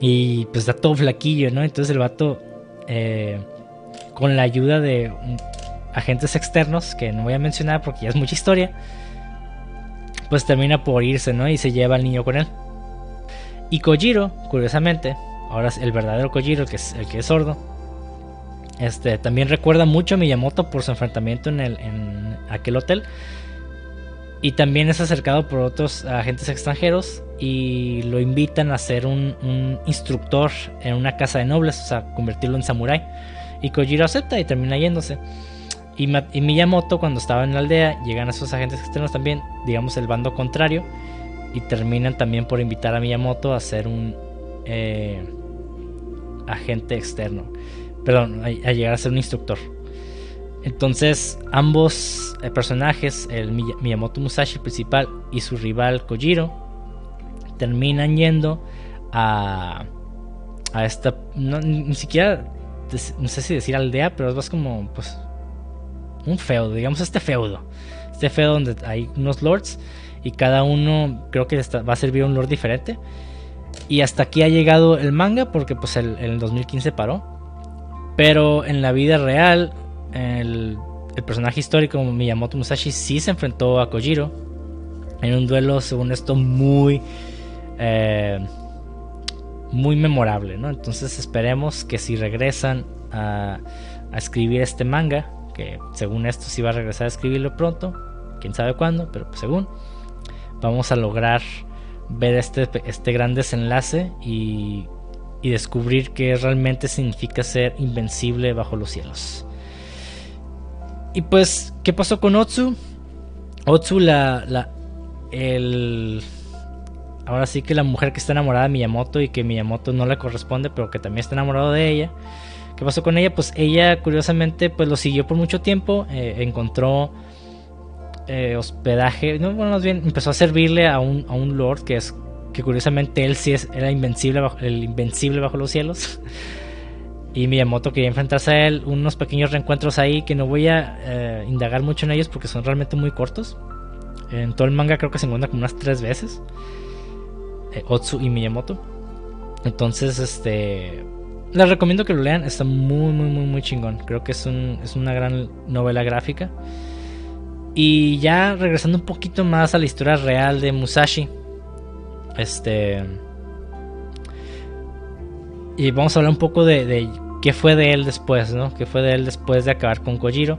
S1: Y pues está todo flaquillo, ¿no? Entonces el vato, eh, con la ayuda de agentes externos, que no voy a mencionar porque ya es mucha historia, pues termina por irse, ¿no? Y se lleva al niño con él. Y Kojiro, curiosamente, ahora el verdadero Kojiro, que es el que es sordo, Este, también recuerda mucho a Miyamoto por su enfrentamiento en, el, en aquel hotel. Y también es acercado por otros agentes extranjeros y lo invitan a ser un, instructor en una casa de nobles, o sea, convertirlo en samurái. Y Kojiro acepta y termina yéndose. Y, Miyamoto, cuando estaba en la aldea, llegan a esos agentes externos también, digamos el bando contrario, y terminan también por invitar a Miyamoto a ser un eh, agente externo. Perdón, a, llegar a ser un instructor. Entonces, ambos eh, personajes, el Miyamoto Musashi principal y su rival Kojiro, terminan yendo a, a esta. ni siquiera. No sé si decir aldea, pero es más como. Pues. Un feudo, digamos este feudo. Este feudo donde hay unos lords y cada uno creo que va a servir un lord diferente. Y hasta aquí ha llegado el manga porque pues el, el 2015 paró. Pero en la vida real, el, personaje histórico Miyamoto Musashi sí se enfrentó a Kojiro en un duelo, según esto, muy... Eh, muy memorable, ¿no? Entonces esperemos que si regresan a, a, escribir este manga, que según esto sí va a regresar a escribirlo pronto, quién sabe cuándo, pero pues según, vamos a lograr ver este, este gran desenlace y, y descubrir qué realmente significa ser invencible bajo los cielos. Y pues, ¿qué pasó con Otsu? Otsu, la, la, el, ahora sí que la mujer que está enamorada de Miyamoto y que Miyamoto no le corresponde, pero que también está enamorado de ella. ¿Qué pasó con ella? Pues ella, curiosamente, pues lo siguió por mucho tiempo, eh, encontró eh, hospedaje, no, bueno, más bien empezó a servirle a un, a un lord que es que curiosamente él sí es, era invencible el invencible bajo los cielos. y Miyamoto quería enfrentarse a él, unos pequeños reencuentros ahí que no voy a eh, indagar mucho en ellos porque son realmente muy cortos. En todo el manga creo que se encuentra como unas tres veces. Eh, Otsu y Miyamoto. Entonces, este... Les recomiendo que lo lean, está muy, muy, muy, muy chingón. Creo que es, un, es una gran novela gráfica. Y ya regresando un poquito más a la historia real de Musashi. Este. Y vamos a hablar un poco de, qué fue de él después, ¿no? ¿Qué fue de él después de acabar con Kojiro?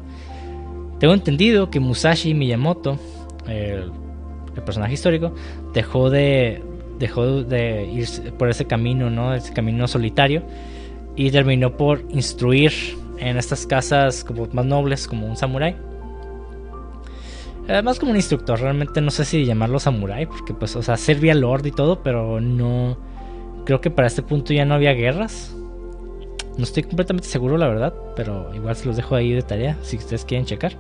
S1: Tengo entendido que Musashi Miyamoto, el, personaje histórico, dejó de, dejó de ir por ese camino, ¿no? Ese camino solitario. Y terminó por instruir en estas casas como más nobles, como un samurái más como un instructor, realmente no sé si llamarlo samurai, porque pues, o sea, servía Lord y todo, pero no... Creo que para este punto ya no había guerras. No estoy completamente seguro, la verdad, pero igual se los dejo ahí de tarea, si ustedes quieren checar.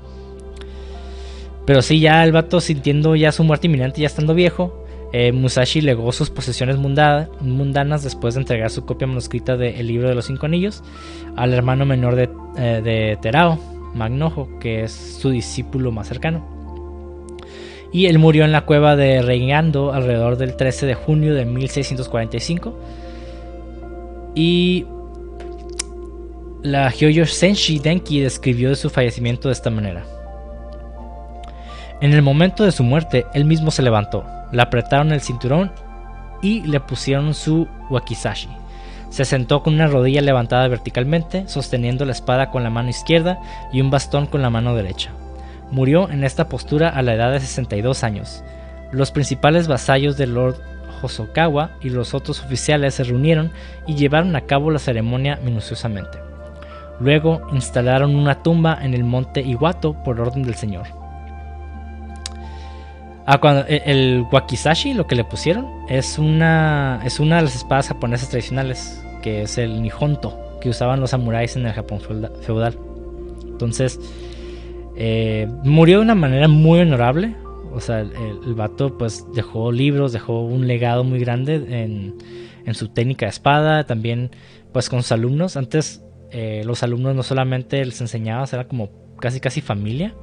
S1: Pero sí, ya el vato sintiendo ya su muerte inminente, ya estando viejo, eh, Musashi legó sus posesiones mundanas después de entregar su copia manuscrita de El libro de los cinco anillos al hermano menor de, eh, de Terao, Magnojo, que es su discípulo más cercano y él murió en la cueva de Reingando alrededor del 13 de junio de 1645. Y la Hyoyo Senshi Denki describió de su fallecimiento de esta manera. En el momento de su muerte, él mismo se levantó, le apretaron el cinturón y le pusieron su wakizashi. Se sentó con una rodilla levantada verticalmente, sosteniendo la espada con la mano izquierda y un bastón con la mano derecha. Murió en esta postura a la edad de 62 años. Los principales vasallos del Lord Hosokawa y los otros oficiales se reunieron y llevaron a cabo la ceremonia minuciosamente. Luego instalaron una tumba en el monte Iwato por orden del señor. Ah, cuando, e, el, wakizashi, lo que le pusieron, es una, es una de las espadas japonesas tradicionales, que es el nihonto, que usaban los samuráis en el Japón feudal. Entonces, eh, murió de una manera muy honorable. O sea, el, vato pues dejó libros, dejó un legado muy grande en, su técnica de espada, también pues con sus alumnos. Antes eh, los alumnos no solamente les enseñaban, era como casi casi familia.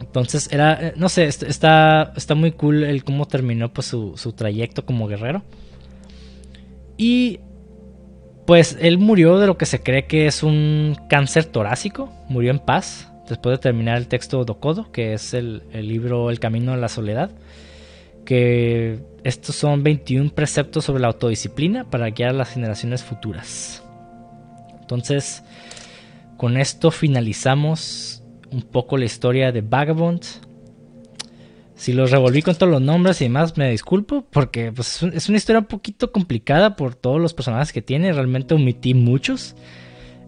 S1: Entonces era, eh, no sé, está, está muy cool el cómo terminó pues su, su trayecto como guerrero. Y pues él murió de lo que se cree que es un cáncer torácico, murió en paz después de terminar el texto Dokodo, que es el, libro El Camino a la Soledad, que estos son 21 preceptos sobre la autodisciplina para guiar a las generaciones futuras. Entonces, con esto finalizamos un poco la historia de Vagabond. Si los revolví con todos los nombres y demás, me disculpo porque pues, es una historia un poquito complicada por todos los personajes que tiene. Realmente omití muchos.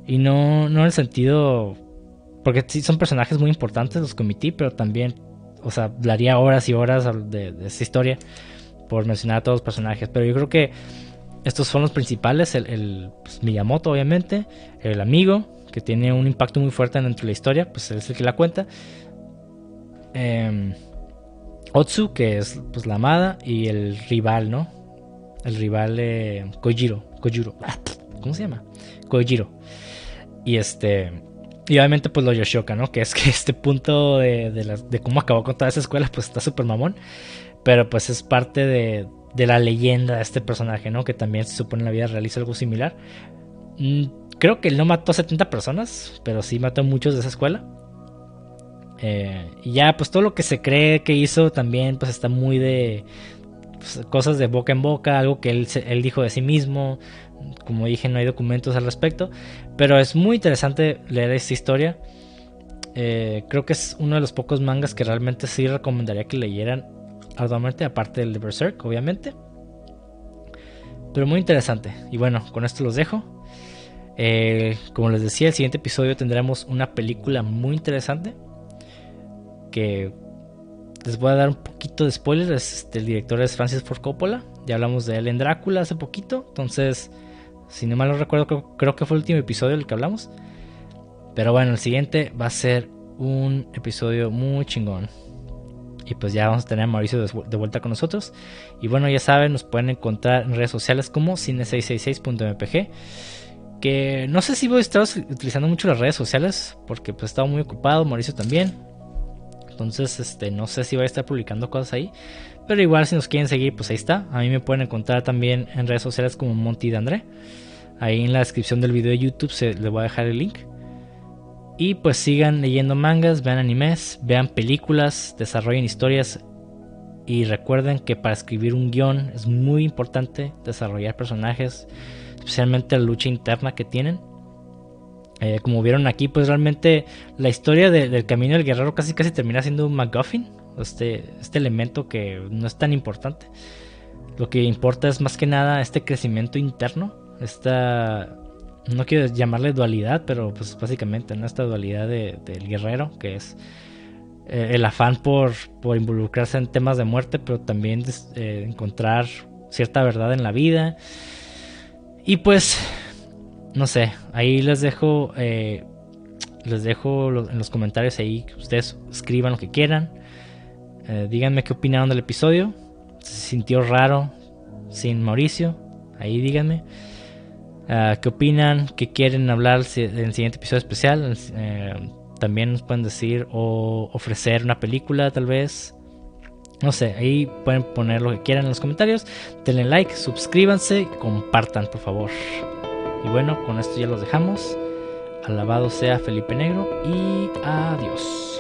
S1: Y no, no en el sentido... Porque sí son personajes muy importantes los que omití, pero también, o sea, hablaría horas y horas de, de esta historia por mencionar a todos los personajes. Pero yo creo que estos son los principales. El, pues, Miyamoto, obviamente. El amigo, que tiene un impacto muy fuerte dentro de la historia, pues es el que la cuenta. Eh, Otsu, que es pues la amada, y el rival, ¿no? El rival eh, Kojiro, Kojiro, [LAUGHS] ¿cómo se llama? Kojiro. Y este, y obviamente pues lo Yoshioka, ¿no? Que es que [LAUGHS] este punto de, de, cómo acabó con toda esa escuela, pues está súper mamón. Pero pues es parte de, de, la leyenda de este personaje, ¿no? Que también se supone en la vida realiza algo similar. Mm, creo que él no mató a 70 personas, pero sí mató a muchos de esa escuela. Eh, y ya, pues todo lo que se cree que hizo también, pues está muy de pues, cosas de boca en boca, algo que él, él dijo de sí mismo. Como dije, no hay documentos al respecto. Pero es muy interesante leer esta historia. Eh, creo que es uno de los pocos mangas que realmente sí recomendaría que leyeran arduamente, aparte del de Berserk, obviamente. Pero muy interesante. Y bueno, con esto los dejo. Eh, como les decía, el siguiente episodio tendremos una película muy interesante les voy a dar un poquito de spoilers. Este, el director es Francis Ford Coppola. Ya hablamos de él en Drácula hace poquito. Entonces, si no mal no recuerdo, creo, que fue el último episodio del que hablamos. Pero bueno, el siguiente va a ser un episodio muy chingón. Y pues ya vamos a tener a Mauricio de, vuelta con nosotros. Y bueno, ya saben, nos pueden encontrar en redes sociales como cine666.mpg. Que no sé si voy a estar utilizando mucho las redes sociales. Porque pues he estado muy ocupado, Mauricio también. Entonces, este, no sé si voy a estar publicando cosas ahí. Pero igual si nos quieren seguir, pues ahí está. A mí me pueden encontrar también en redes sociales como Monty de André. Ahí en la descripción del video de YouTube se les voy a dejar el link. Y pues sigan leyendo mangas, vean animes, vean películas, desarrollen historias. Y recuerden que para escribir un guion es muy importante desarrollar personajes, especialmente la lucha interna que tienen. Eh, como vieron aquí, pues realmente la historia del camino del guerrero casi casi termina siendo un MacGuffin. Este, este elemento que no es tan importante. Lo que importa es más que nada este crecimiento interno. Esta. No quiero llamarle dualidad, pero pues básicamente ¿no? esta dualidad del guerrero, que es eh, el afán por, por, involucrarse en temas de muerte, pero también eh, encontrar cierta verdad en la vida. Y pues no sé, ahí les dejo, eh, les dejo en los comentarios ahí que ustedes escriban lo que quieran. Eh, díganme qué opinaron del episodio. Se sintió raro sin Mauricio. Ahí díganme. Ah, ¿Qué opinan? ¿Qué quieren hablar en el siguiente episodio especial? Eh, también nos pueden decir o ofrecer una película tal vez. No sé, ahí pueden poner lo que quieran en los comentarios. Denle like, suscríbanse compartan por favor. Y bueno, con esto ya los dejamos. Alabado sea Felipe Negro y adiós.